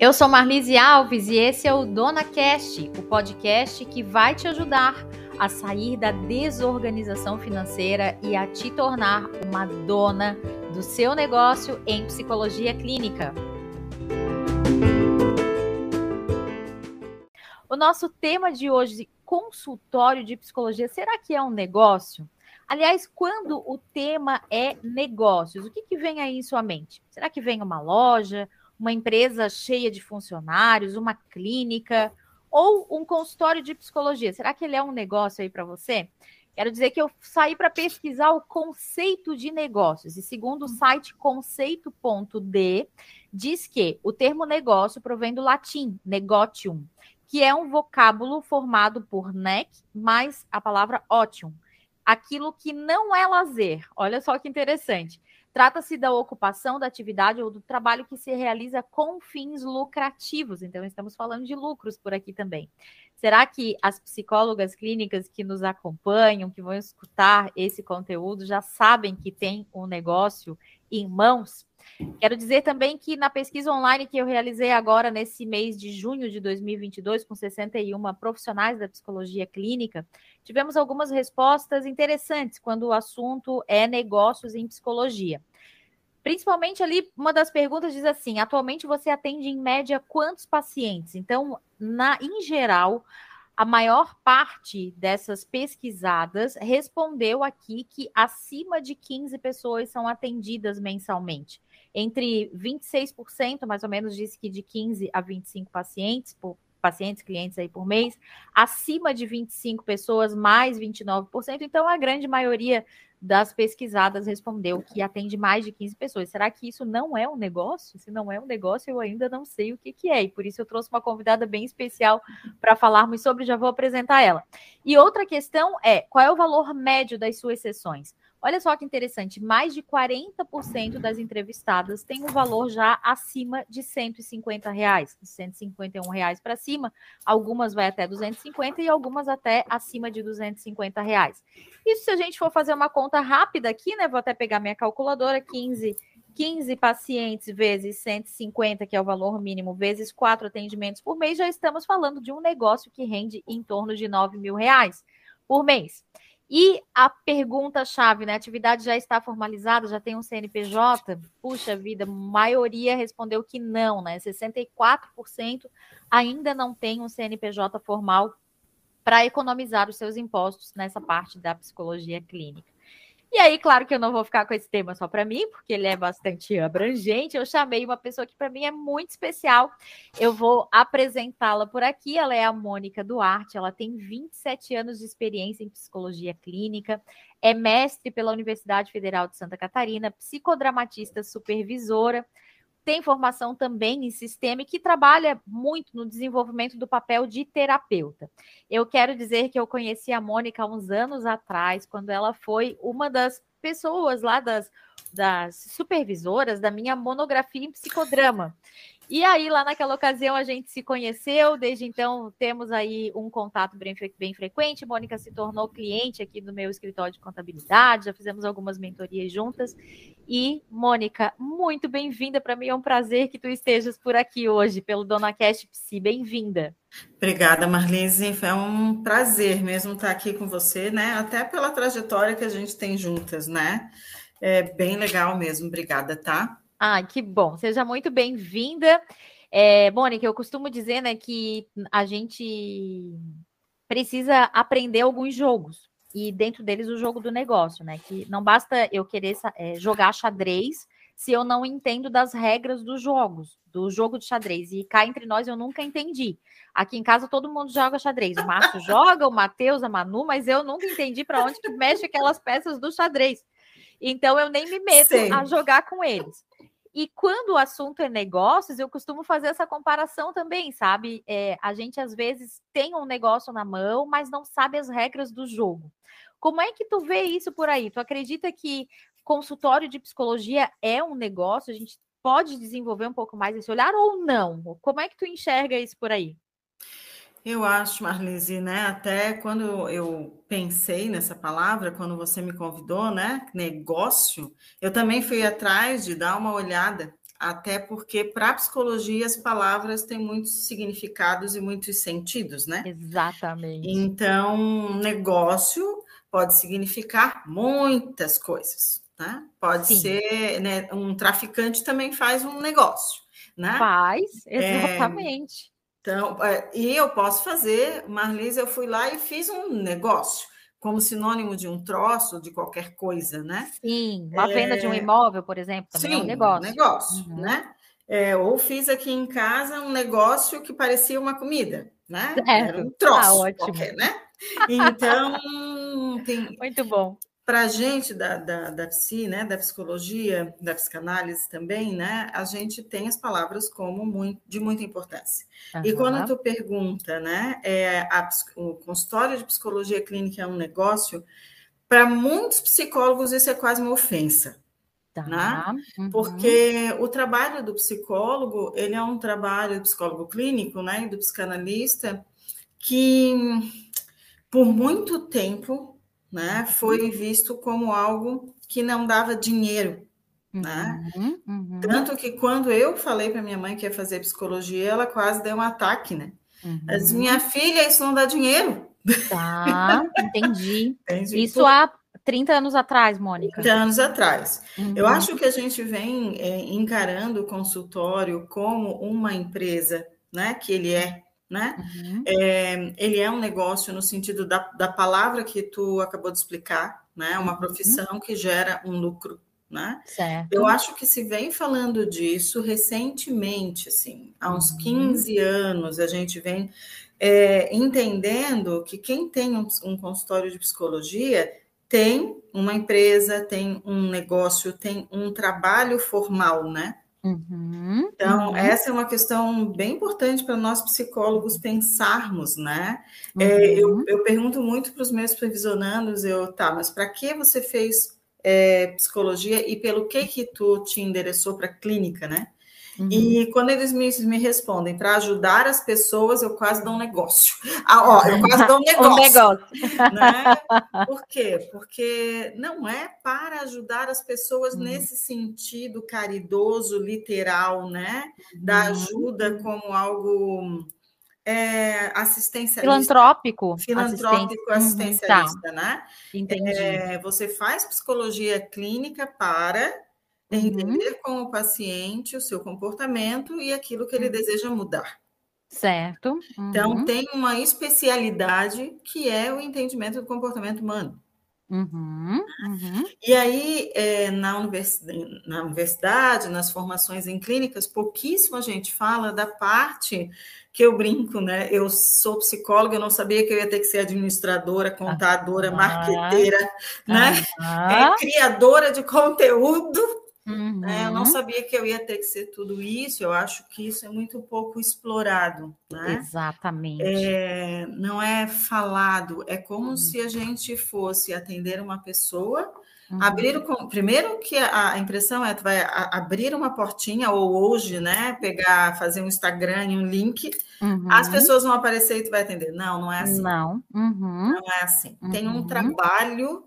Eu sou Marlise Alves e esse é o Dona Cast, o podcast que vai te ajudar a sair da desorganização financeira e a te tornar uma dona do seu negócio em psicologia clínica. O nosso tema de hoje, consultório de psicologia, será que é um negócio? Aliás, quando o tema é negócios, o que, que vem aí em sua mente? Será que vem uma loja, uma empresa cheia de funcionários, uma clínica ou um consultório de psicologia. Será que ele é um negócio aí para você? Quero dizer que eu saí para pesquisar o conceito de negócios e segundo o site conceito.d diz que o termo negócio provém do latim negotium, que é um vocábulo formado por nec mais a palavra otium, aquilo que não é lazer. Olha só que interessante. Trata-se da ocupação, da atividade ou do trabalho que se realiza com fins lucrativos. Então, estamos falando de lucros por aqui também. Será que as psicólogas clínicas que nos acompanham, que vão escutar esse conteúdo, já sabem que tem um negócio em mãos? Quero dizer também que na pesquisa online que eu realizei agora nesse mês de junho de 2022 com 61 profissionais da psicologia clínica, tivemos algumas respostas interessantes quando o assunto é negócios em psicologia. Principalmente ali, uma das perguntas diz assim: atualmente você atende em média quantos pacientes? Então, na, em geral, a maior parte dessas pesquisadas respondeu aqui que acima de 15 pessoas são atendidas mensalmente. Entre 26%, mais ou menos, disse que de 15 a 25 pacientes por pacientes, clientes aí por mês, acima de 25 pessoas, mais 29%. Então, a grande maioria das pesquisadas respondeu que atende mais de 15 pessoas. Será que isso não é um negócio? Se não é um negócio, eu ainda não sei o que, que é. E por isso eu trouxe uma convidada bem especial para falarmos sobre, já vou apresentar ela. E outra questão é: qual é o valor médio das suas sessões? Olha só que interessante, mais de 40% das entrevistadas têm um valor já acima de 150 reais, 151 reais para cima, algumas vai até 250 e algumas até acima de 250 reais. Isso se a gente for fazer uma conta rápida aqui, né? Vou até pegar minha calculadora, 15 15 pacientes vezes 150, que é o valor mínimo, vezes quatro atendimentos por mês, já estamos falando de um negócio que rende em torno de 9 mil reais por mês. E a pergunta-chave, né? A atividade já está formalizada, já tem um CNPJ? Puxa vida, maioria respondeu que não, né? 64% ainda não tem um CNPJ formal para economizar os seus impostos nessa parte da psicologia clínica. E aí, claro que eu não vou ficar com esse tema só para mim, porque ele é bastante abrangente. Eu chamei uma pessoa que para mim é muito especial. Eu vou apresentá-la por aqui. Ela é a Mônica Duarte. Ela tem 27 anos de experiência em psicologia clínica, é mestre pela Universidade Federal de Santa Catarina, psicodramatista supervisora tem formação também em sistema e que trabalha muito no desenvolvimento do papel de terapeuta. Eu quero dizer que eu conheci a Mônica há uns anos atrás, quando ela foi uma das pessoas lá das, das supervisoras da minha monografia em psicodrama. E aí, lá naquela ocasião, a gente se conheceu, desde então temos aí um contato bem, bem frequente. Mônica se tornou cliente aqui do meu escritório de contabilidade, já fizemos algumas mentorias juntas. E, Mônica, muito bem-vinda. Para mim é um prazer que tu estejas por aqui hoje, pelo Dona Cast Psi. Bem-vinda. Obrigada, Marlise. É um prazer mesmo estar aqui com você, né? Até pela trajetória que a gente tem juntas, né? É bem legal mesmo. Obrigada, tá? Ah, que bom. Seja muito bem-vinda. É, Mônica, eu costumo dizer né, que a gente precisa aprender alguns jogos. E dentro deles o jogo do negócio, né? Que não basta eu querer é, jogar xadrez se eu não entendo das regras dos jogos, do jogo de xadrez. E cá entre nós eu nunca entendi. Aqui em casa todo mundo joga xadrez. O Márcio joga, o Matheus, a Manu, mas eu nunca entendi para onde que mexe aquelas peças do xadrez. Então eu nem me meto Sim. a jogar com eles. E quando o assunto é negócios, eu costumo fazer essa comparação também, sabe? É, a gente às vezes tem um negócio na mão, mas não sabe as regras do jogo. Como é que tu vê isso por aí? Tu acredita que consultório de psicologia é um negócio? A gente pode desenvolver um pouco mais esse olhar ou não? Como é que tu enxerga isso por aí? Eu acho, Marlise, né? Até quando eu pensei nessa palavra, quando você me convidou, né? Negócio, eu também fui atrás de dar uma olhada até porque para a psicologia as palavras têm muitos significados e muitos sentidos, né? Exatamente. Então, negócio pode significar muitas coisas, né? Pode Sim. ser, né, um traficante também faz um negócio, né? Faz, exatamente. É, então, é, e eu posso fazer, Marlise, eu fui lá e fiz um negócio como sinônimo de um troço, de qualquer coisa, né? Sim, uma é... venda de um imóvel, por exemplo, também Sim, é um negócio. Um negócio, uhum. né? É, ou fiz aqui em casa um negócio que parecia uma comida, né? Certo. Era um troço ah, ótimo. qualquer, né? Então, tem... Muito bom para a gente da, da, da psi, né, da psicologia, da psicanálise também, né, a gente tem as palavras como muito, de muita importância. Uhum. E quando tu pergunta, né, é, a, o consultório de psicologia clínica é um negócio, para muitos psicólogos isso é quase uma ofensa. Tá. Né? Uhum. Porque o trabalho do psicólogo, ele é um trabalho do psicólogo clínico, né, do psicanalista, que por muito tempo né, foi visto como algo que não dava dinheiro. Né? Uhum, uhum. Tanto que quando eu falei para minha mãe que ia fazer psicologia, ela quase deu um ataque, né? Uhum. Mas minha filha, isso não dá dinheiro. Tá, entendi. entendi. Isso há 30 anos atrás, Mônica. 30 anos atrás. Eu uhum. acho que a gente vem é, encarando o consultório como uma empresa, né? Que ele é né? Uhum. É, ele é um negócio no sentido da, da palavra que tu acabou de explicar, né? Uma uhum. profissão que gera um lucro, né? Certo. Eu acho que se vem falando disso recentemente, assim, há uns uhum. 15 anos, a gente vem é, entendendo que quem tem um, um consultório de psicologia tem uma empresa, tem um negócio, tem um trabalho formal, né? Uhum, então, uhum. essa é uma questão bem importante para nós psicólogos pensarmos, né? Uhum. É, eu, uhum. eu, pergunto muito para os meus supervisionandos, eu, tá, mas para que você fez é, psicologia e pelo que que tu te endereçou para a clínica, né? Uhum. E quando eles me, me respondem para ajudar as pessoas, eu quase dou um negócio. Ah, ó, eu quase dou um negócio. um negócio. Né? Por quê? Porque não é para ajudar as pessoas uhum. nesse sentido caridoso, literal, né? Da uhum. ajuda como algo é, assistencialista. Filantrópico. Filantrópico assistencialista, uhum, tá. né? Entendi. É, você faz psicologia clínica para Uhum. Entender com o paciente o seu comportamento e aquilo que ele uhum. deseja mudar. Certo. Então, uhum. Então, tem uma especialidade que é o entendimento do comportamento humano. Uhum, uhum. E aí, é, na, universidade, na, universidade, nas formações em clínicas, pouquíssimo a gente fala da parte que eu brinco, né? Eu sou psicóloga, eu não sabia que eu ia ter que ser administradora, contadora, ah, marqueteira, né? Ah, é, criadora de conteúdo Uhum. Eu não sabia que eu ia ter que ser tudo isso, eu acho que isso é muito pouco explorado. Né? Exatamente. É, não é falado, é como uhum. se a gente fosse atender uma pessoa, uhum. abrir o. Primeiro que a, a impressão é que vai a, abrir uma portinha, ou hoje, né? Pegar, fazer um Instagram e um link, as uhum. pessoas vão aparecer e tu vai atender. Não, não é assim. Não. Uhum. Não é assim. Tem um uhum. trabalho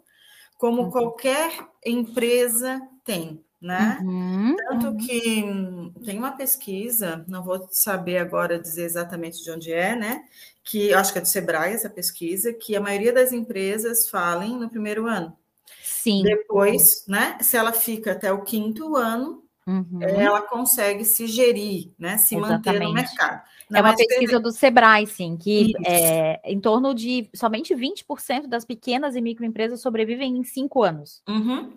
como qualquer empresa tem né? Uhum, Tanto uhum. que tem uma pesquisa, não vou saber agora dizer exatamente de onde é, né? Que acho que é do Sebrae essa pesquisa, que a maioria das empresas falem no primeiro ano. Sim. Depois, né? Se ela fica até o quinto ano, uhum. ela consegue se gerir, né? Se exatamente. manter no mercado. Não é uma pesquisa do Sebrae, sim, que é, em torno de somente 20% das pequenas e microempresas sobrevivem em cinco anos. Uhum.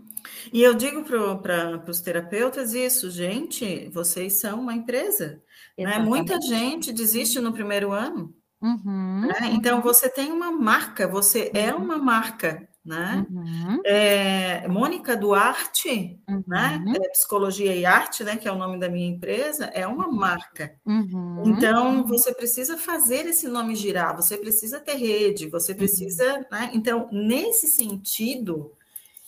E eu digo para os terapeutas isso, gente, vocês são uma empresa. Né? Muita gente desiste no primeiro ano. Uhum, né? Então, uhum. você tem uma marca, você é uhum. é uma marca. Né? Uhum. É, Mônica Duarte, né? Uhum. É, Psicologia e Arte, né? que é o nome da minha empresa, é uma marca. Uhum. Então, você precisa fazer esse nome girar, você precisa ter rede, você precisa. Né? Então, nesse sentido,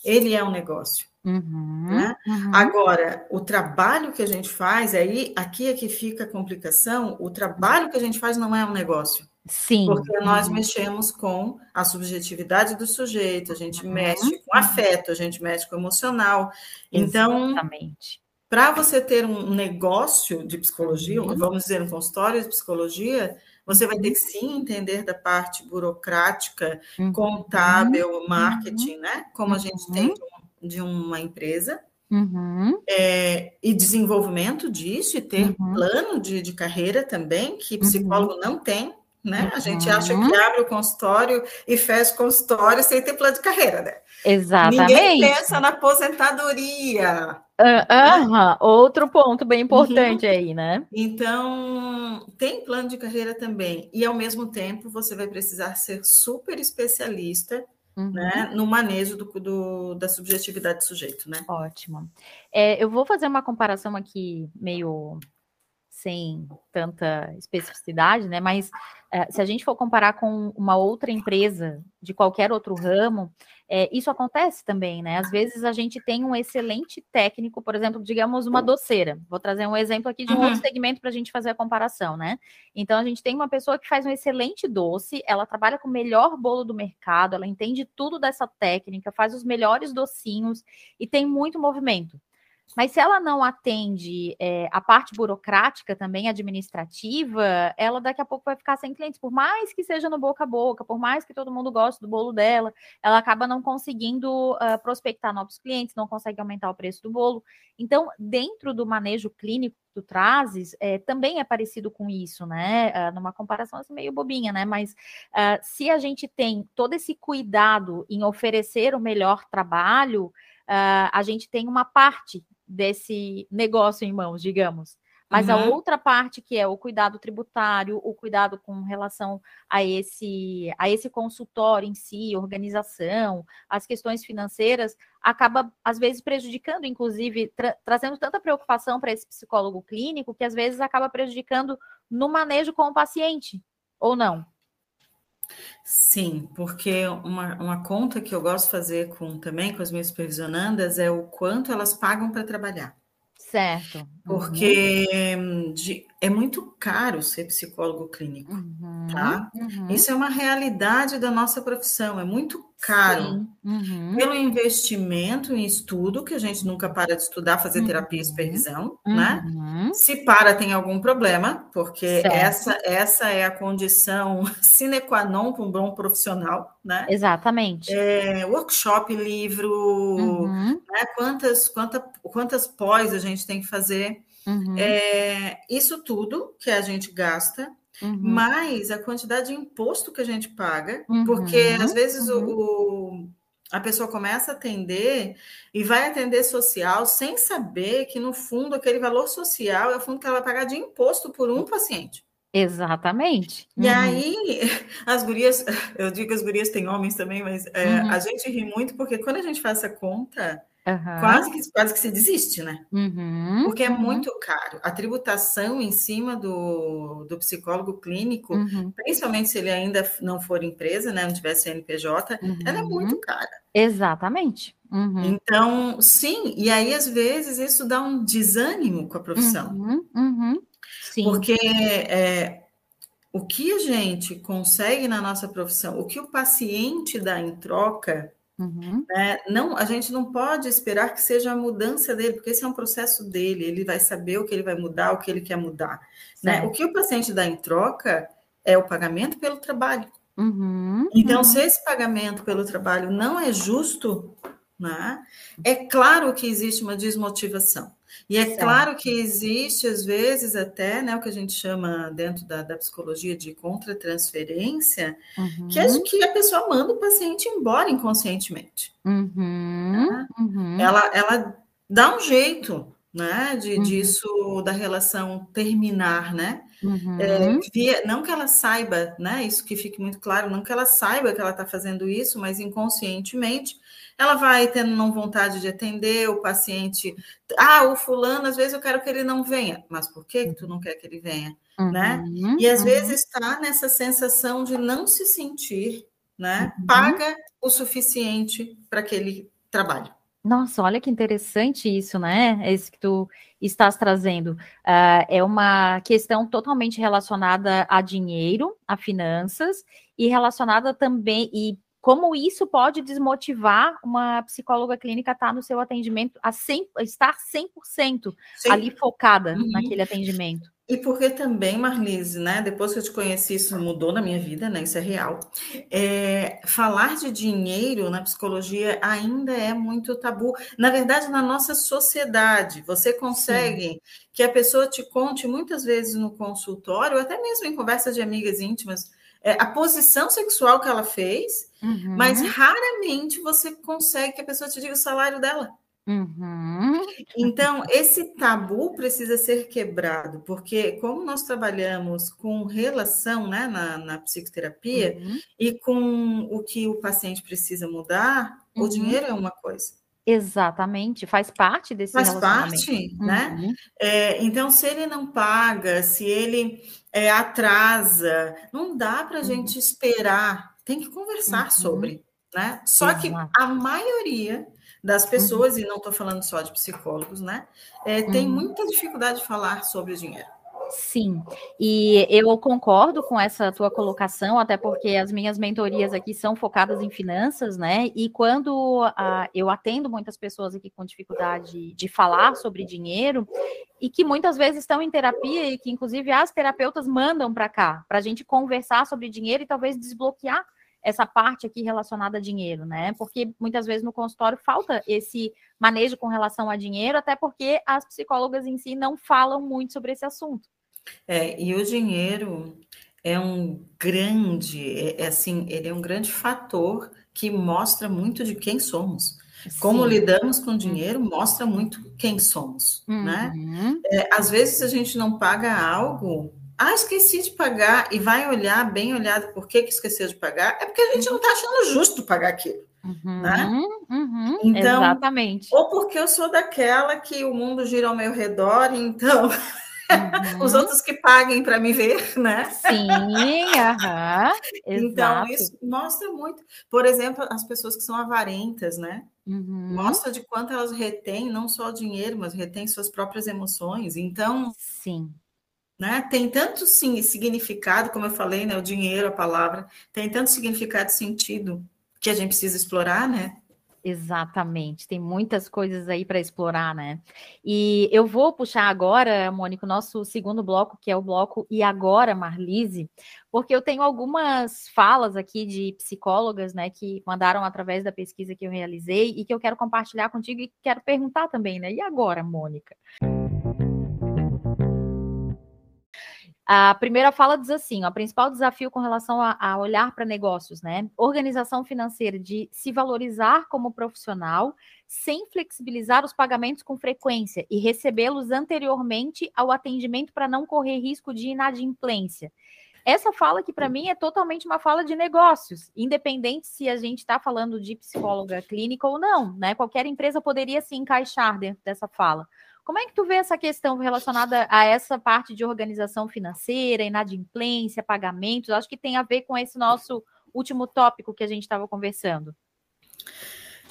ele é um negócio. Uhum, né? uhum. Agora, o trabalho que a gente faz, aí aqui é que fica a complicação, o trabalho que a gente faz não é um negócio. Sim. Porque nós uhum. mexemos com a subjetividade do sujeito, a gente uhum, mexe com uhum. afeto, a gente mexe com emocional. Então, Exatamente. para você ter um negócio de psicologia, uhum. vamos dizer, um consultório de psicologia, você vai ter que sim entender da parte burocrática, uhum. contábil, marketing, uhum. né? Como a gente tem de uma empresa. Uhum. É, e desenvolvimento disso, e ter uhum. plano de, de carreira também, que psicólogo uhum. não tem, né? A gente acha que abre o consultório e fecha o consultório sem ter plano de carreira, né? Exatamente. Ninguém pensa na aposentadoria. Uh, Outro ponto bem importante uhum. aí, né? Então, tem plano de carreira também. E, ao mesmo tempo, você vai precisar ser super especialista uhum. né, no manejo do, do, da subjetividade do sujeito, né? Ótimo. É, eu vou fazer uma comparação aqui meio sem tanta especificidade, né? Mas é, se a gente for comparar com uma outra empresa de qualquer outro ramo, é, isso acontece também, né? Às vezes a gente tem um excelente técnico, por exemplo, digamos uma doceira. Vou trazer um exemplo aqui de um uhum. outro segmento para a gente fazer a comparação, né? Então a gente tem uma pessoa que faz um excelente doce, ela trabalha com o melhor bolo do mercado, ela entende tudo dessa técnica, faz os melhores docinhos e tem muito movimento. Mas se ela não atende é, a parte burocrática também, administrativa, ela daqui a pouco vai ficar sem clientes. Por mais que seja no boca a boca, por mais que todo mundo goste do bolo dela, ela acaba não conseguindo uh, prospectar novos clientes, não consegue aumentar o preço do bolo. Então, dentro do manejo clínico que tu trazes, é, também é parecido com isso, né? Uh, numa comparação assim, meio bobinha, né? Mas uh, se a gente tem todo esse cuidado em oferecer o melhor trabalho, a gente tem uma parte desse negócio em mãos, digamos. Mas uhum. a outra parte que é o cuidado tributário, o cuidado com relação a esse a esse consultório em si, organização, as questões financeiras, acaba às vezes prejudicando, inclusive tra trazendo tanta preocupação para esse psicólogo clínico que às vezes acaba prejudicando no manejo com o paciente, ou não? Sim, porque uma, uma conta que eu gosto de fazer com também com as minhas supervisionandas é o quanto elas pagam para trabalhar. Certo. Porque uhum. de, é muito caro ser psicólogo clínico, uhum. tá? Uhum. Isso é uma realidade da nossa profissão, é muito caro. Uhum. Pelo investimento em estudo, que a gente nunca para de estudar, fazer terapia e uhum. supervisão, né? Uhum. Se para, tem algum problema, porque essa, essa é a condição sine qua non para um bom profissional, né? Exatamente. É, workshop, livro, uhum. né? quantas, quantas, quantas pós a gente tem que fazer. Uhum. É, isso tudo que a gente gasta Uhum. mais a quantidade de imposto que a gente paga, uhum. porque às vezes uhum. o, a pessoa começa a atender e vai atender social sem saber que, no fundo, aquele valor social é o fundo que ela vai pagar de imposto por um paciente. Exatamente. E uhum. aí, as gurias, eu digo que as gurias têm homens também, mas é, uhum. a gente ri muito porque quando a gente faz essa conta, Uhum. Quase, que, quase que se desiste, né? Uhum, Porque é uhum. muito caro. A tributação em cima do, do psicólogo clínico, uhum. principalmente se ele ainda não for empresa, né? Não tiver CNPJ, ela é muito uhum. cara. Exatamente. Uhum. Então, sim, e aí às vezes isso dá um desânimo com a profissão. Porque é, o que a gente consegue na nossa profissão, o que o paciente dá em troca Uhum. É, não, a gente não pode esperar que seja a mudança dele, porque esse é um processo dele, ele vai saber o que ele vai mudar, o que ele quer mudar. Né? O que o paciente dá em troca é o pagamento pelo trabalho. Uhum. Então, uhum. se esse pagamento pelo trabalho não é justo, né, é claro que existe uma desmotivação. E é certo. claro que existe, às vezes, até né, o que a gente chama dentro da, da psicologia de contratransferência, uhum. que, é que a pessoa manda o paciente embora inconscientemente. Uhum. Né? Uhum. Ela, ela dá um jeito né, de, uhum. disso, da relação terminar, né? É, via, não que ela saiba, né? Isso que fique muito claro, não que ela saiba que ela está fazendo isso, mas inconscientemente ela vai tendo não vontade de atender o paciente. Ah, o fulano, às vezes eu quero que ele não venha. Mas por que, que tu não quer que ele venha? Uhum, né? E às uhum. vezes está nessa sensação de não se sentir né, uhum. paga o suficiente para aquele trabalho. Nossa, olha que interessante isso, né? Esse que tu estás trazendo. Uh, é uma questão totalmente relacionada a dinheiro, a finanças, e relacionada também, e como isso pode desmotivar uma psicóloga clínica a estar no seu atendimento, a 100, estar 100% Sim. ali focada uhum. naquele atendimento. E porque também, Marlise, né? Depois que eu te conheci, isso mudou na minha vida, né? Isso é real. É, falar de dinheiro na psicologia ainda é muito tabu. Na verdade, na nossa sociedade, você consegue Sim. que a pessoa te conte muitas vezes no consultório, até mesmo em conversas de amigas íntimas, é, a posição sexual que ela fez, uhum. mas raramente você consegue que a pessoa te diga o salário dela. Uhum. Então, esse tabu precisa ser quebrado, porque como nós trabalhamos com relação né, na, na psicoterapia uhum. e com o que o paciente precisa mudar, uhum. o dinheiro é uma coisa. Exatamente, faz parte desse faz parte, né? Uhum. É, então, se ele não paga, se ele é, atrasa, não dá para a uhum. gente esperar, tem que conversar uhum. sobre, né? Só Exato. que a maioria das pessoas, uhum. e não estou falando só de psicólogos, né? É, tem uhum. muita dificuldade de falar sobre o dinheiro. Sim, e eu concordo com essa tua colocação, até porque as minhas mentorias aqui são focadas em finanças, né? E quando uh, eu atendo muitas pessoas aqui com dificuldade de falar sobre dinheiro, e que muitas vezes estão em terapia, e que inclusive as terapeutas mandam para cá, para a gente conversar sobre dinheiro e talvez desbloquear essa parte aqui relacionada a dinheiro, né? Porque muitas vezes no consultório falta esse manejo com relação a dinheiro, até porque as psicólogas em si não falam muito sobre esse assunto. É, e o dinheiro é um grande, é, é assim, ele é um grande fator que mostra muito de quem somos. Sim. Como lidamos com dinheiro mostra muito quem somos, né? uhum. né? É, às vezes a gente não paga algo ah, esqueci de pagar, e vai olhar bem olhado por que, que esqueceu de pagar, é porque a gente não está achando justo pagar aquilo. Uhum, né? Uhum, então, exatamente. Ou porque eu sou daquela que o mundo gira ao meu redor, então uhum. os outros que paguem para me ver, né? Sim, aham. então, isso mostra muito. Por exemplo, as pessoas que são avarentas, né? Uhum. Mostra de quanto elas retêm não só o dinheiro, mas retêm suas próprias emoções. Então, sim. Né? Tem tanto sim, significado, como eu falei, né? o dinheiro, a palavra, tem tanto significado e sentido que a gente precisa explorar, né? Exatamente, tem muitas coisas aí para explorar, né? E eu vou puxar agora, Mônica, o nosso segundo bloco, que é o bloco E Agora, Marlise, porque eu tenho algumas falas aqui de psicólogas, né, que mandaram através da pesquisa que eu realizei e que eu quero compartilhar contigo e quero perguntar também, né? E agora, Mônica? A primeira fala diz assim: o principal desafio com relação a, a olhar para negócios, né? Organização financeira de se valorizar como profissional sem flexibilizar os pagamentos com frequência e recebê-los anteriormente ao atendimento para não correr risco de inadimplência. Essa fala que para mim é totalmente uma fala de negócios, independente se a gente está falando de psicóloga clínica ou não, né? Qualquer empresa poderia se encaixar dentro dessa fala. Como é que tu vê essa questão relacionada a essa parte de organização financeira, inadimplência, pagamentos? Acho que tem a ver com esse nosso último tópico que a gente estava conversando.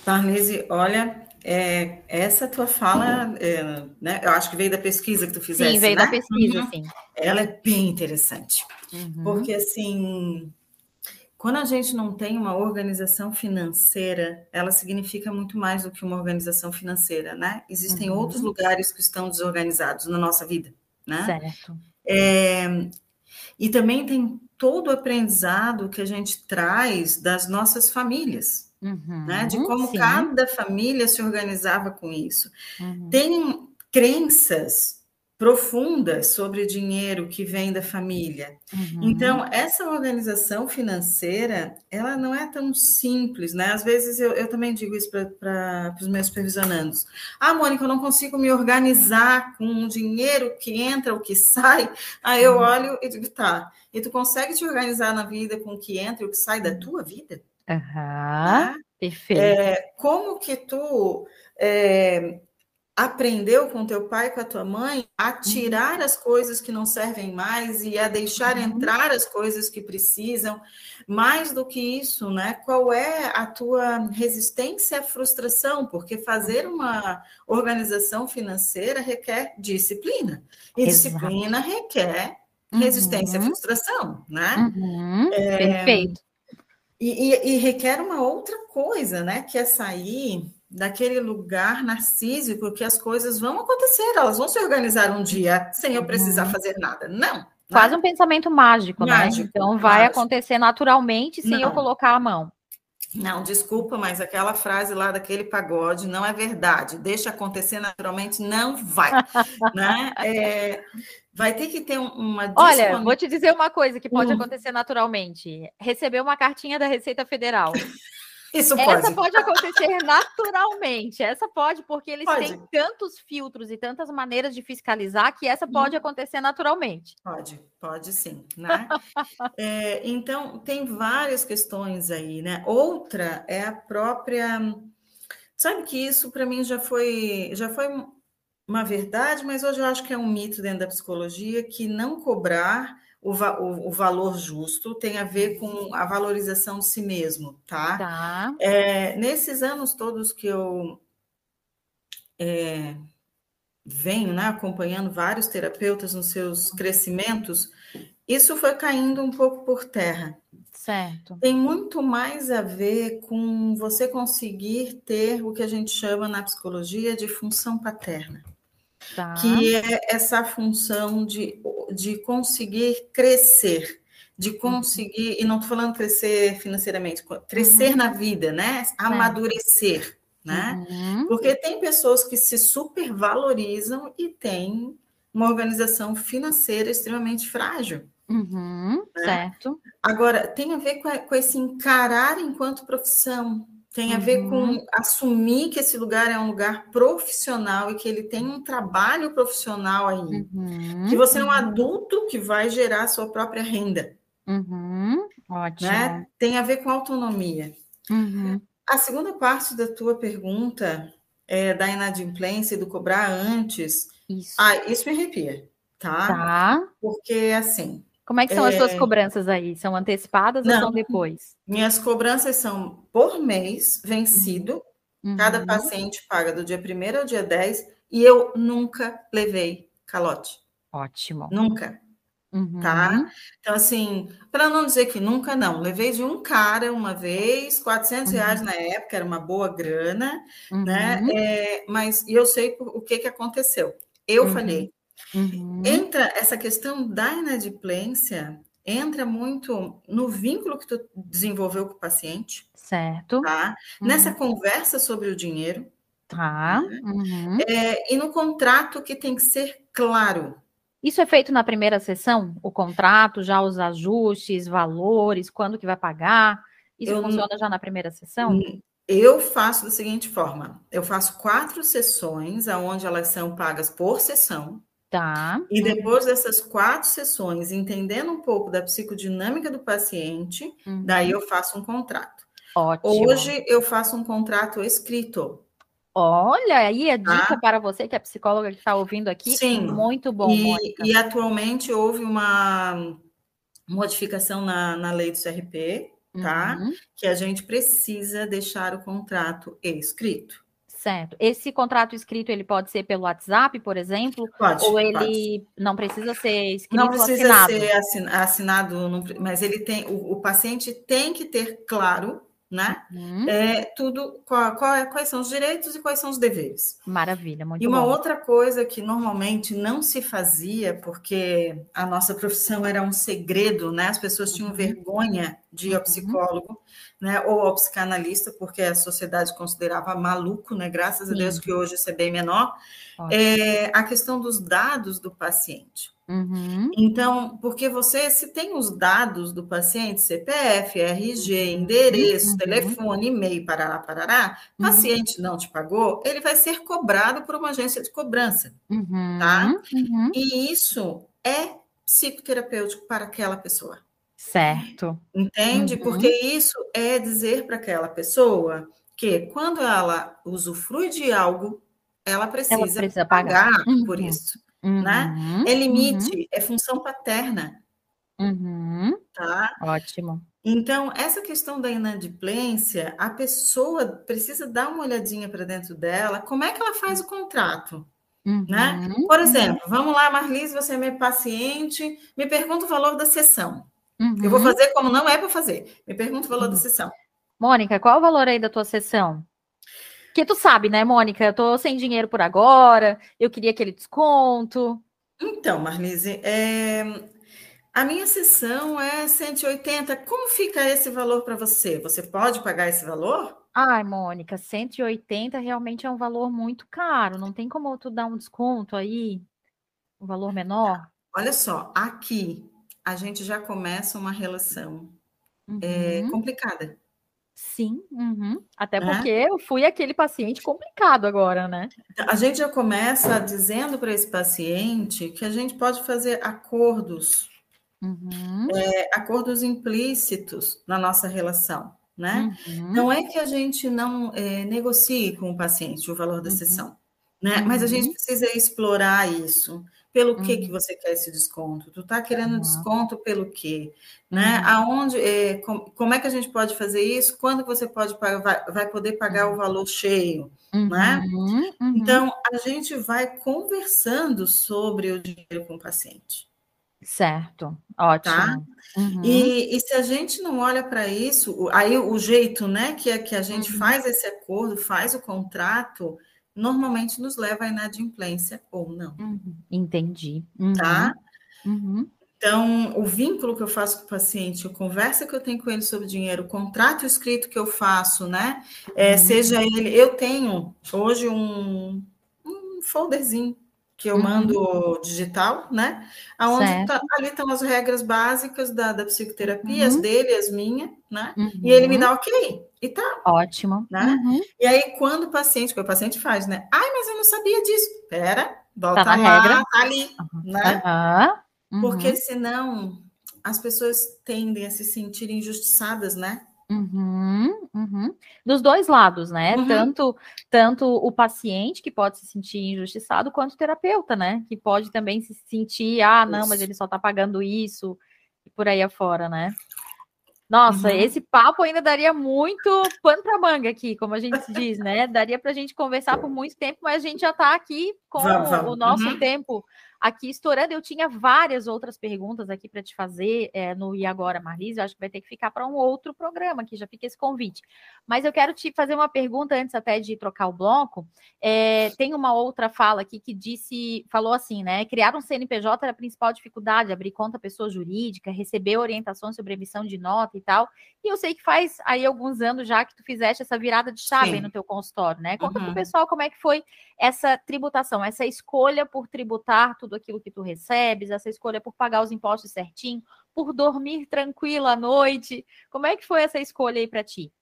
Marlise, olha, é, essa tua fala, é, né, eu acho que veio da pesquisa que tu fizeste, Sim, veio né? da pesquisa, uhum. sim. Ela é bem interessante, uhum. porque assim, quando a gente não tem uma organização financeira, ela significa muito mais do que uma organização financeira, né? Existem uhum. outros lugares que estão desorganizados na nossa vida, né? Certo. É, e também tem todo o aprendizado que a gente traz das nossas famílias, uhum. né? De como Sim. cada família se organizava com isso. Uhum. Tem crenças profunda sobre o dinheiro que vem da família. Uhum. Então, essa organização financeira, ela não é tão simples, né? Às vezes eu, eu também digo isso para os meus supervisionandos. Ah, Mônica, eu não consigo me organizar com o dinheiro que entra, o que sai. Aí eu uhum. olho e digo, tá. E tu consegue te organizar na vida com o que entra e o que sai da tua vida? Aham, uhum. né? perfeito. É, como que tu é, aprendeu com teu pai, com a tua mãe, a uhum. tirar as coisas que não servem mais e a deixar uhum. entrar as coisas que precisam. Mais do que isso, né? Qual é a tua resistência à frustração? Porque fazer uma organização financeira requer disciplina. E Exato. disciplina requer resistência uhum. à frustração, né? Uhum. É... Perfeito. E, e, e, requer uma outra coisa, né? Que é sair daquele lugar narcísico que as coisas vão acontecer, elas vão se organizar um dia sem eu precisar uhum. fazer nada. Não. Faz um pensamento mágico, né? mágico né? Então vai mágico. acontecer naturalmente sem Não. eu colocar a mão. Não, desculpa, mas aquela frase lá daquele pagode não é verdade. Deixa acontecer naturalmente, não vai. né? É, vai ter que ter uma. Olha, vou te dizer uma coisa que pode hum. acontecer naturalmente: receber uma cartinha da Receita Federal. Isso pode. Essa pode acontecer naturalmente. Essa pode, porque eles pode. têm tantos filtros e tantas maneiras de fiscalizar que essa pode hum. acontecer naturalmente. Pode, pode sim, né? é, então, tem várias questões aí, né? Outra é a própria. Sabe que isso para mim já foi, já foi uma verdade, mas hoje eu acho que é um mito dentro da psicologia que não cobrar o, o, o, valor justo tem a ver com a valorização de si mesmo, tá? tá. É, nesses anos todos que eu é, venho né, acompanhando vários terapeutas nos seus crescimentos, isso foi caindo um pouco por terra. Certo. Tem muito mais a ver com você conseguir ter o que a gente chama na psicologia de função paterna. Tá. Que é essa função de de conseguir crescer, de uhum. conseguir, e não estou falando crescer financeiramente, crescer uhum. na vida, né? Amadurecer, é. né? Uhum. Porque tem pessoas que se supervalorizam e têm uma organização financeira extremamente frágil. Uhum. Né? Certo. Agora, tem a ver com, com esse encarar enquanto profissão, tem a ver com uhum. assumir que esse lugar é um lugar profissional e que ele tem um trabalho profissional aí. Uhum. Que você é um adulto que vai gerar sua própria renda. Uhum. Ótimo. Né? Tem a ver com autonomia. Uhum. A segunda parte da tua pergunta é da inadimplência e do cobrar antes. Isso. Ah, isso me arrepia, tá? Tá. Porque, assim, como é que são é... as suas cobranças aí? São antecipadas Não, ou são depois? Minhas cobranças são por mês vencido. Uhum. Cada paciente paga do dia 1 ao dia 10 e eu nunca levei calote. Ótimo. Nunca. Uhum. Tá? Então, assim, para não dizer que nunca, não. Levei de um cara uma vez, 400 uhum. reais na época, era uma boa grana, né? Uhum. É, mas eu sei o que, que aconteceu. Eu uhum. falei, Uhum. Entra essa questão da inadimplência, entra muito no vínculo que tu desenvolveu com o paciente. Certo. Tá? Uhum. Nessa conversa sobre o dinheiro. Tá. Né? Uhum. É, e no contrato que tem que ser claro. Isso é feito na primeira sessão? O contrato, já os ajustes, valores, quando que vai pagar? Isso eu, funciona já na primeira sessão? Eu faço da seguinte forma: eu faço quatro sessões, onde elas são pagas por sessão. Tá. E depois dessas quatro sessões, entendendo um pouco da psicodinâmica do paciente, uhum. daí eu faço um contrato. Ótimo. Hoje eu faço um contrato escrito. Olha, aí a tá? dica tá? para você que é psicóloga que está ouvindo aqui. Sim. Muito bom. E, e, atualmente houve uma modificação na, na lei do CRP, tá? Uhum. Que a gente precisa deixar o contrato escrito. Certo. Esse contrato escrito, ele pode ser pelo WhatsApp, por exemplo? Pode. Ou ele pode. não precisa ser escrito Não precisa assinado. ser assinado, mas ele tem, o, o paciente tem que ter claro né? Uhum. É, tudo, qual, qual é, quais são os direitos e quais são os deveres. Maravilha, muito E uma bom. outra coisa que normalmente não se fazia, porque a nossa profissão era um segredo, né? As pessoas tinham uhum. vergonha de ir ao uhum. psicólogo, né? Ou ao psicanalista, porque a sociedade considerava maluco, né? Graças Sim. a Deus que hoje isso é bem menor. É, a questão dos dados do paciente. Uhum. Então, porque você, se tem os dados do paciente, CPF, RG, uhum. endereço, uhum. telefone, e-mail, parará, parará, uhum. paciente não te pagou, ele vai ser cobrado por uma agência de cobrança, uhum. tá? Uhum. E isso é psicoterapêutico para aquela pessoa. Certo. Entende? Porque isso é dizer para aquela pessoa que quando ela usufrui de algo, ela precisa, ela precisa pagar, pagar por isso. Né? Uhum, né? É limite, uhum. é função paterna. Uhum. Tá? Ótimo. Então, essa questão da inadimplência, a pessoa precisa dar uma olhadinha para dentro dela, como é que ela faz o contrato? Né? Uhum. Por exemplo, vamos lá, Marlise, você é minha paciente, me pergunta o valor da sessão. Uhum. Eu vou fazer como não é para fazer. Me pergunta o valor uhum. da sessão. Mônica, qual o valor aí da tua sessão? Que tu sabe, né, Mônica? Eu tô sem dinheiro por agora, eu queria aquele desconto. Então, Marlise, é... a minha sessão é 180. Como fica esse valor para você? Você pode pagar esse valor? Ai, Mônica, 180 realmente é um valor muito caro. Não tem como tu dar um desconto aí? Um valor menor? Olha só, aqui a gente já começa uma relação é, uhum. é, complicada. Sim, uhum. até né? porque eu fui aquele paciente complicado agora, né? A gente já começa dizendo para esse paciente que a gente pode fazer acordos, uhum. é, acordos implícitos na nossa relação, né? Uhum. Não é que a gente não é, negocie com o paciente o valor da uhum. sessão, né? Mas a gente uhum. precisa explorar isso. Pelo que que uhum. você quer esse desconto? Tu tá querendo uhum. desconto pelo quê? Né? Uhum. Aonde, é, com, como é que a gente pode fazer isso? Quando você pode pagar, vai, vai poder pagar o valor cheio, né? Uhum. Então, a gente vai conversando sobre o dinheiro com o paciente. Certo, ótimo. Tá? Uhum. E, e, se a gente não olha para isso, aí o jeito né, que, é, que a gente uhum. faz esse acordo, faz o contrato, normalmente nos leva à inadimplência ou não. Uhum, entendi. Uhum, tá? Uhum. Então, o vínculo que eu faço com o paciente, a conversa que eu tenho com ele sobre dinheiro, o contrato escrito que eu faço, né? É, uhum. seja ele. Eu tenho hoje um, um folderzinho que eu uhum. mando digital, né? Aonde tá, ali estão as regras básicas da, da psicoterapia, uhum. as dele, as minhas, né? Uhum. E ele me uhum. dá ok. E tá. Ótimo. Né? Uhum. E aí, quando o paciente, que o paciente faz, né? Ai, mas eu não sabia disso. Pera, volta tá lá, regra. tá ali, né? Porque senão as pessoas tendem a se sentir injustiçadas, né? Uhum, uhum. Dos dois lados, né? Uhum. Tanto, tanto o paciente que pode se sentir injustiçado, quanto o terapeuta, né? Que pode também se sentir, ah, não, mas ele só tá pagando isso, e por aí afora, né? Nossa, uhum. esse papo ainda daria muito pano para manga aqui, como a gente diz, né? Daria para a gente conversar por muito tempo, mas a gente já está aqui com vamos, vamos. o nosso uhum. tempo aqui estourando. Eu tinha várias outras perguntas aqui para te fazer é, no E Agora, Marlise. Eu acho que vai ter que ficar para um outro programa, que já fica esse convite. Mas eu quero te fazer uma pergunta antes até de trocar o bloco. É, tem uma outra fala aqui que disse, falou assim, né? Criar um CNPJ era a principal dificuldade, abrir conta pessoa jurídica, receber orientações sobre emissão de nota e tal. E eu sei que faz aí alguns anos já que tu fizeste essa virada de chave no teu consultório, né? Conta uhum. pro pessoal como é que foi essa tributação, essa escolha por tributar tudo aquilo que tu recebes, essa escolha por pagar os impostos certinho, por dormir tranquila à noite. Como é que foi essa escolha aí para ti?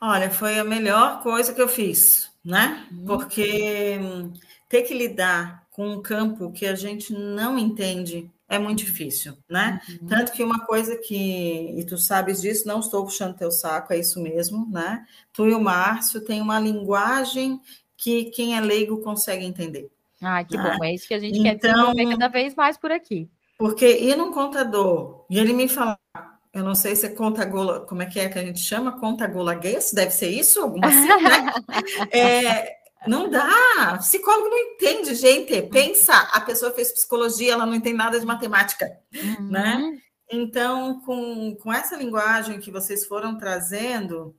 Olha, foi a melhor coisa que eu fiz, né? Uhum. Porque hum, ter que lidar com um campo que a gente não entende é muito difícil, né? Uhum. Tanto que uma coisa que, e tu sabes disso, não estou puxando teu saco, é isso mesmo, né? Tu e o Márcio têm uma linguagem que quem é leigo consegue entender. Ah, que bom, é isso que a gente então, quer desenvolver cada vez mais por aqui. Porque ir num contador e ele me falar, eu não sei se é conta gola, como é que é que a gente chama? Conta golaguês? Deve ser isso? Alguma assim, né? é, não dá. Psicólogo não entende, gente. Pensa, a pessoa fez psicologia, ela não entende nada de matemática, uhum. né? Então, com, com essa linguagem que vocês foram trazendo,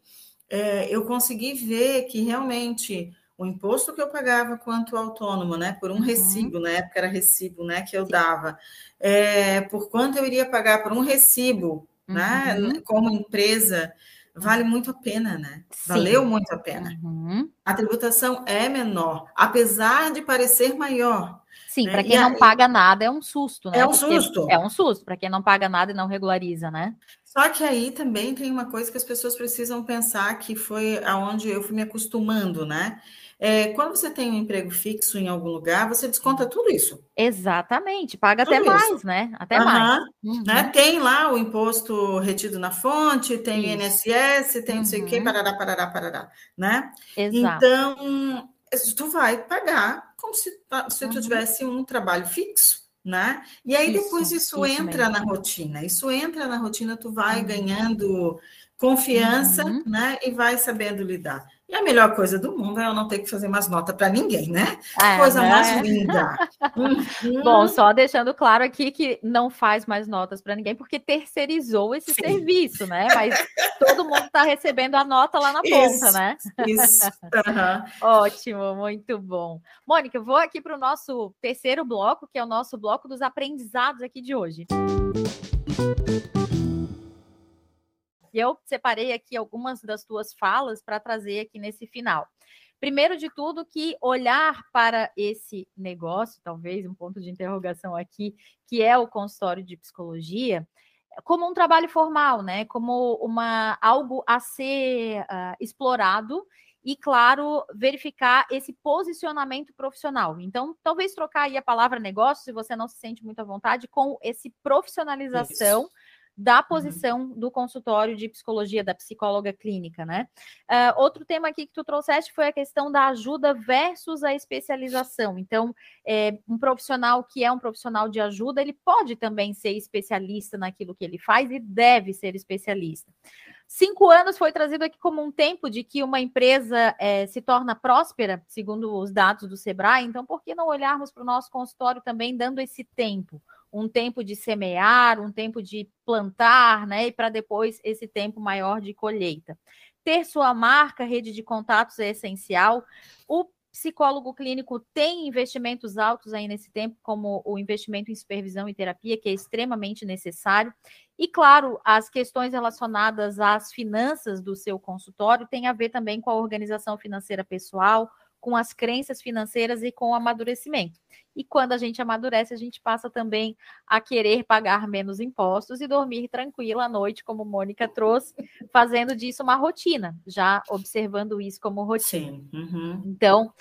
é, eu consegui ver que realmente o imposto que eu pagava quanto autônomo, né, por um uhum. recibo, na época era recibo, né, que eu dava, é, por quanto eu iria pagar por um recibo, né, uhum. como empresa, vale muito a pena, né? Sim. Valeu muito a pena. Uhum. A tributação é menor, apesar de parecer maior. Sim, né? para quem e não aí... paga nada é um susto, né? É um Porque susto. É um susto para quem não paga nada e não regulariza, né? Só que aí também tem uma coisa que as pessoas precisam pensar que foi aonde eu fui me acostumando, né? É, quando você tem um emprego fixo em algum lugar, você desconta tudo isso. Exatamente, paga tudo até isso. mais, né? Até uhum. mais. Uhum. Né? Tem lá o imposto retido na fonte, tem isso. INSS, tem não sei o quê, uhum. parará, parará, parará, né? Exato. Então, tu vai pagar como se, se tu uhum. tivesse um trabalho fixo né? E aí isso, depois isso, isso entra mesmo. na rotina. Isso entra na rotina, tu vai uhum. ganhando confiança, uhum. né? E vai sabendo lidar. E a melhor coisa do mundo é eu não ter que fazer mais nota para ninguém, né? É, coisa né? mais linda. uhum. Bom, só deixando claro aqui que não faz mais notas para ninguém, porque terceirizou esse Sim. serviço, né? Mas todo mundo está recebendo a nota lá na ponta, né? Isso. Uhum. Ótimo, muito bom. Mônica, vou aqui para o nosso terceiro bloco, que é o nosso bloco dos aprendizados aqui de hoje. E eu separei aqui algumas das tuas falas para trazer aqui nesse final. Primeiro de tudo, que olhar para esse negócio, talvez um ponto de interrogação aqui, que é o consultório de psicologia, como um trabalho formal, né? Como uma algo a ser uh, explorado e, claro, verificar esse posicionamento profissional. Então, talvez trocar aí a palavra negócio, se você não se sente muito à vontade, com esse profissionalização. Isso da uhum. posição uhum. do consultório de psicologia, da psicóloga clínica, né? Uh, outro tema aqui que tu trouxeste foi a questão da ajuda versus a especialização. Então, é, um profissional que é um profissional de ajuda, ele pode também ser especialista naquilo que ele faz e deve ser especialista. Cinco anos foi trazido aqui como um tempo de que uma empresa é, se torna próspera, segundo os dados do Sebrae. Então, por que não olharmos para o nosso consultório também dando esse tempo? Um tempo de semear, um tempo de plantar, né? E para depois esse tempo maior de colheita. Ter sua marca, rede de contatos é essencial. O psicólogo clínico tem investimentos altos aí nesse tempo, como o investimento em supervisão e terapia, que é extremamente necessário. E, claro, as questões relacionadas às finanças do seu consultório têm a ver também com a organização financeira pessoal, com as crenças financeiras e com o amadurecimento. E quando a gente amadurece, a gente passa também a querer pagar menos impostos e dormir tranquila à noite, como Mônica trouxe, fazendo disso uma rotina, já observando isso como rotina. Sim. Uhum. Então,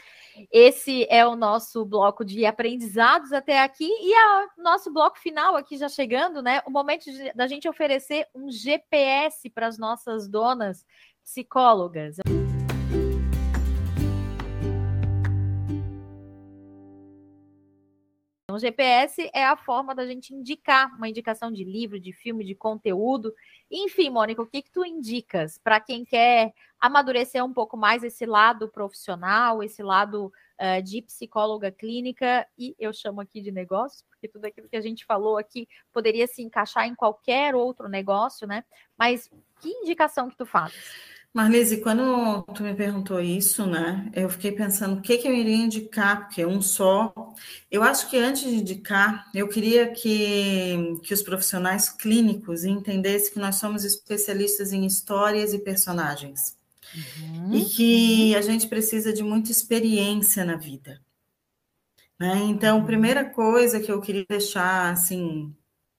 esse é o nosso bloco de aprendizados até aqui e o nosso bloco final aqui já chegando, né? O momento de, da gente oferecer um GPS para as nossas donas psicólogas. Então, o GPS é a forma da gente indicar uma indicação de livro, de filme, de conteúdo. Enfim, Mônica, o que, que tu indicas para quem quer amadurecer um pouco mais esse lado profissional, esse lado uh, de psicóloga clínica, e eu chamo aqui de negócios, porque tudo aquilo que a gente falou aqui poderia se encaixar em qualquer outro negócio, né? Mas que indicação que tu faz? Marlise, quando tu me perguntou isso, né, eu fiquei pensando o que, que eu iria indicar, porque um só. Eu acho que antes de indicar, eu queria que, que os profissionais clínicos entendessem que nós somos especialistas em histórias e personagens. Uhum. E que a gente precisa de muita experiência na vida. Né? Então, uhum. primeira coisa que eu queria deixar, assim,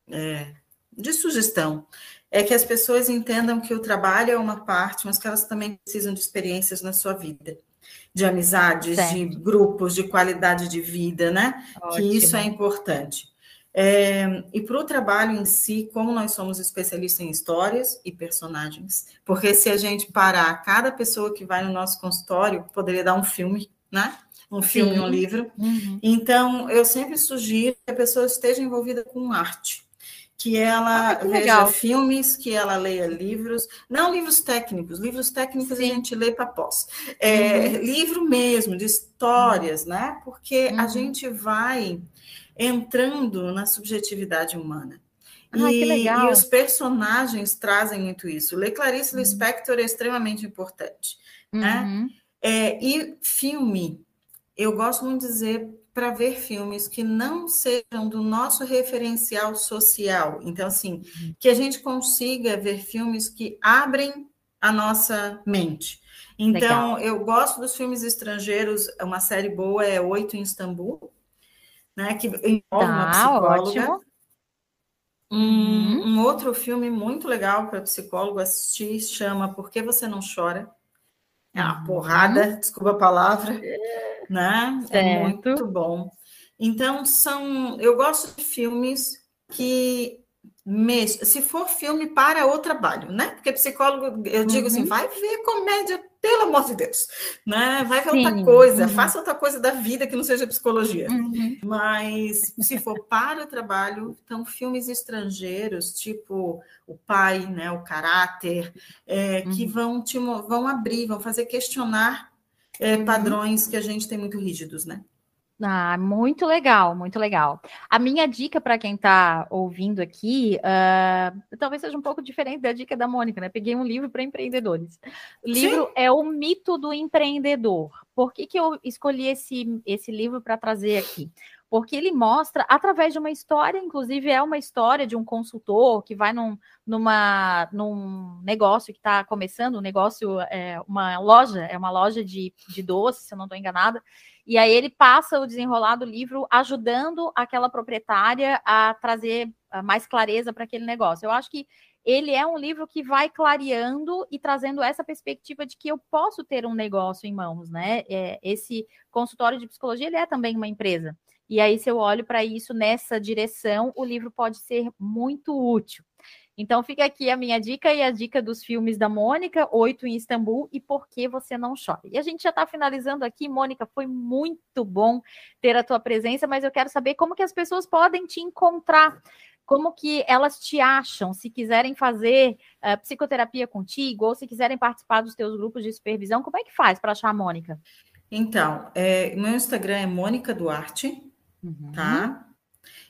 é, de sugestão, é que as pessoas entendam que o trabalho é uma parte, mas que elas também precisam de experiências na sua vida, de amizades, certo. de grupos, de qualidade de vida, né? Ótimo. Que isso é importante. É, e para o trabalho em si, como nós somos especialistas em histórias e personagens, porque se a gente parar cada pessoa que vai no nosso consultório, poderia dar um filme, né? Um filme, Sim. um livro. Uhum. Então, eu sempre sugiro que a pessoa esteja envolvida com arte que ela ah, que veja filmes, que ela leia livros, não livros técnicos, livros técnicos Sim. a gente lê para pós. É, uhum. Livro mesmo, de histórias, né? Porque uhum. a gente vai entrando na subjetividade humana. Ah, e, e, os personagens trazem muito isso. Ler Clarice uhum. Lispector é extremamente importante. Né? Uhum. É, e filme, eu gosto muito de dizer para ver filmes que não sejam do nosso referencial social. Então, assim, uhum. que a gente consiga ver filmes que abrem a nossa mente. Então, Legal. eu gosto dos filmes estrangeiros. Uma série boa é Oito em Istambul, né? Que envolve tá, uma psicóloga. Ótimo. Um, uhum. um outro filme muito legal para psicólogo assistir chama Por que Você Não Chora? É uma uhum. porrada, desculpa a palavra. É né? É certo. É muito bom. Então, são. Eu gosto de filmes que. Se for filme para o trabalho, né? Porque psicólogo, eu digo assim, uhum. assim, vai ver comédia pelo amor de Deus, né? Vai ver outra coisa, uhum. faça outra coisa da vida que não seja psicologia. Uhum. Mas se for para o trabalho, então filmes estrangeiros, tipo o pai, né, o caráter, é, que uhum. vão te vão abrir, vão fazer questionar é, uhum. padrões que a gente tem muito rígidos, né? Ah, muito legal, muito legal. A minha dica para quem está ouvindo aqui, uh, talvez seja um pouco diferente da dica da Mônica, né? Peguei um livro para empreendedores. O livro Sim. é O Mito do Empreendedor. Por que, que eu escolhi esse, esse livro para trazer aqui? Porque ele mostra, através de uma história, inclusive é uma história de um consultor que vai num, numa, num negócio que está começando, um negócio, é, uma loja, é uma loja de, de doces, se eu não estou enganada, e aí ele passa o desenrolar do livro ajudando aquela proprietária a trazer mais clareza para aquele negócio. Eu acho que ele é um livro que vai clareando e trazendo essa perspectiva de que eu posso ter um negócio em mãos, né? É, esse consultório de psicologia ele é também uma empresa. E aí, se eu olho para isso nessa direção, o livro pode ser muito útil. Então fica aqui a minha dica e a dica dos filmes da Mônica, Oito em Istambul e Por que Você Não Chora. E a gente já está finalizando aqui, Mônica, foi muito bom ter a tua presença, mas eu quero saber como que as pessoas podem te encontrar, como que elas te acham, se quiserem fazer uh, psicoterapia contigo, ou se quiserem participar dos teus grupos de supervisão, como é que faz para achar a Mônica? Então, é, meu Instagram é Mônica Duarte, uhum. tá?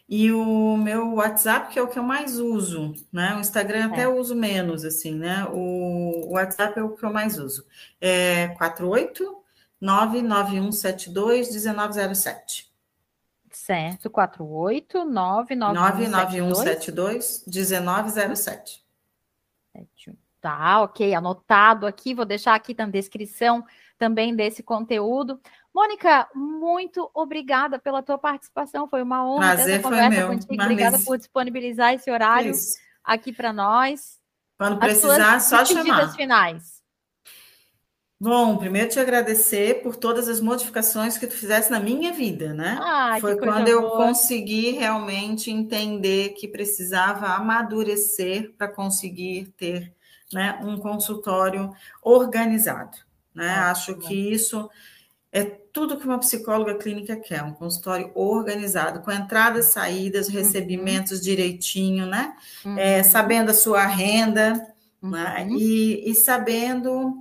E o meu WhatsApp, que é o que eu mais uso, né? O Instagram até é. eu uso menos, assim, né? O WhatsApp é o que eu mais uso. É 48 99172 Certo, 48 99172 1907. Tá, ok, anotado aqui, vou deixar aqui na descrição também desse conteúdo. Mônica, muito obrigada pela tua participação. Foi uma honra Prazer ter essa conversa meu, contigo. Obrigada por disponibilizar esse horário Isso. aqui para nós. Quando As precisar, só chamar. finais. Bom, primeiro te agradecer por todas as modificações que tu fizesse na minha vida, né? Ah, Foi quando eu consegui realmente entender que precisava amadurecer para conseguir ter né, um consultório organizado. Né? Ah, Acho que isso é tudo que uma psicóloga clínica quer, um consultório organizado, com entradas, saídas, uhum. recebimentos uhum. direitinho, né? Uhum. É, sabendo a sua renda, né? uhum. né? e, e, sabendo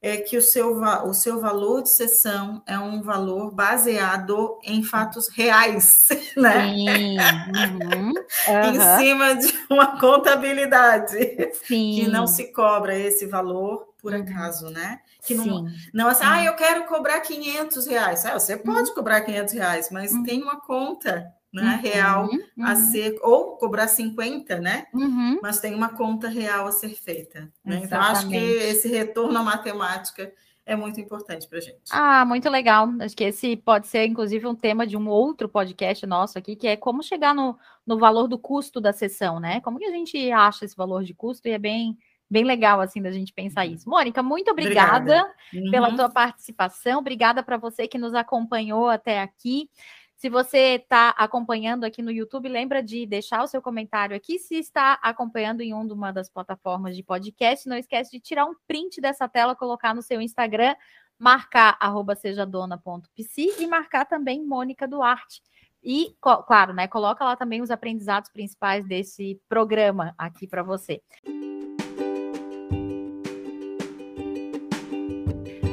é, que o seu, o seu valor de sessão é um valor baseado em fatos reais, né? Uhum. em cima de uma contabilidade Sim. que não se cobra esse valor por uhum. acaso, né? Que não, não assim, ah, eu quero cobrar 500 reais. Ah, você pode uhum. cobrar 500 reais, mas uhum. tem uma conta né, real a uhum. ser, ou cobrar 50, né? Uhum. Mas tem uma conta real a ser feita. Né? Então, acho que esse retorno à matemática é muito importante para gente. Ah, muito legal. Acho que esse pode ser, inclusive, um tema de um outro podcast nosso aqui, que é como chegar no, no valor do custo da sessão, né? Como que a gente acha esse valor de custo e é bem bem legal assim da gente pensar uhum. isso. Mônica, muito obrigada, obrigada. Uhum. pela tua participação. Obrigada para você que nos acompanhou até aqui. Se você está acompanhando aqui no YouTube, lembra de deixar o seu comentário aqui. Se está acompanhando em uma das plataformas de podcast, não esquece de tirar um print dessa tela, colocar no seu Instagram, marcar arroba sejadona.psi e marcar também Mônica Duarte. E, claro, né, coloca lá também os aprendizados principais desse programa aqui para você.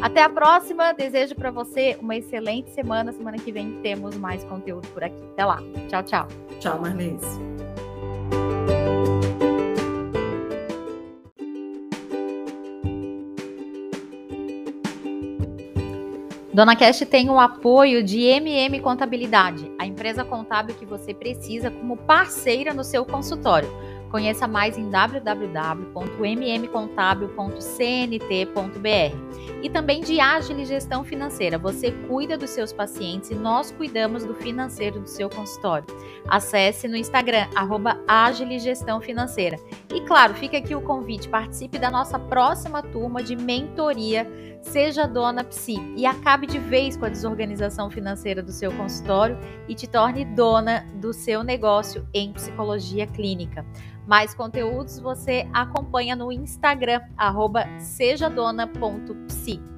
Até a próxima. Desejo para você uma excelente semana. Semana que vem temos mais conteúdo por aqui. Até lá. Tchau, tchau. Tchau, Marlise. Dona Cash tem o apoio de MM Contabilidade, a empresa contábil que você precisa como parceira no seu consultório. Conheça mais em www.mmcontábil.cnt.br. E também de Agile Gestão Financeira. Você cuida dos seus pacientes e nós cuidamos do financeiro do seu consultório. Acesse no Instagram, arroba Agile Gestão Financeira. E claro, fica aqui o convite, participe da nossa próxima turma de mentoria Seja Dona Psi e acabe de vez com a desorganização financeira do seu consultório e te torne dona do seu negócio em psicologia clínica. Mais conteúdos você acompanha no Instagram, sejadona.psi.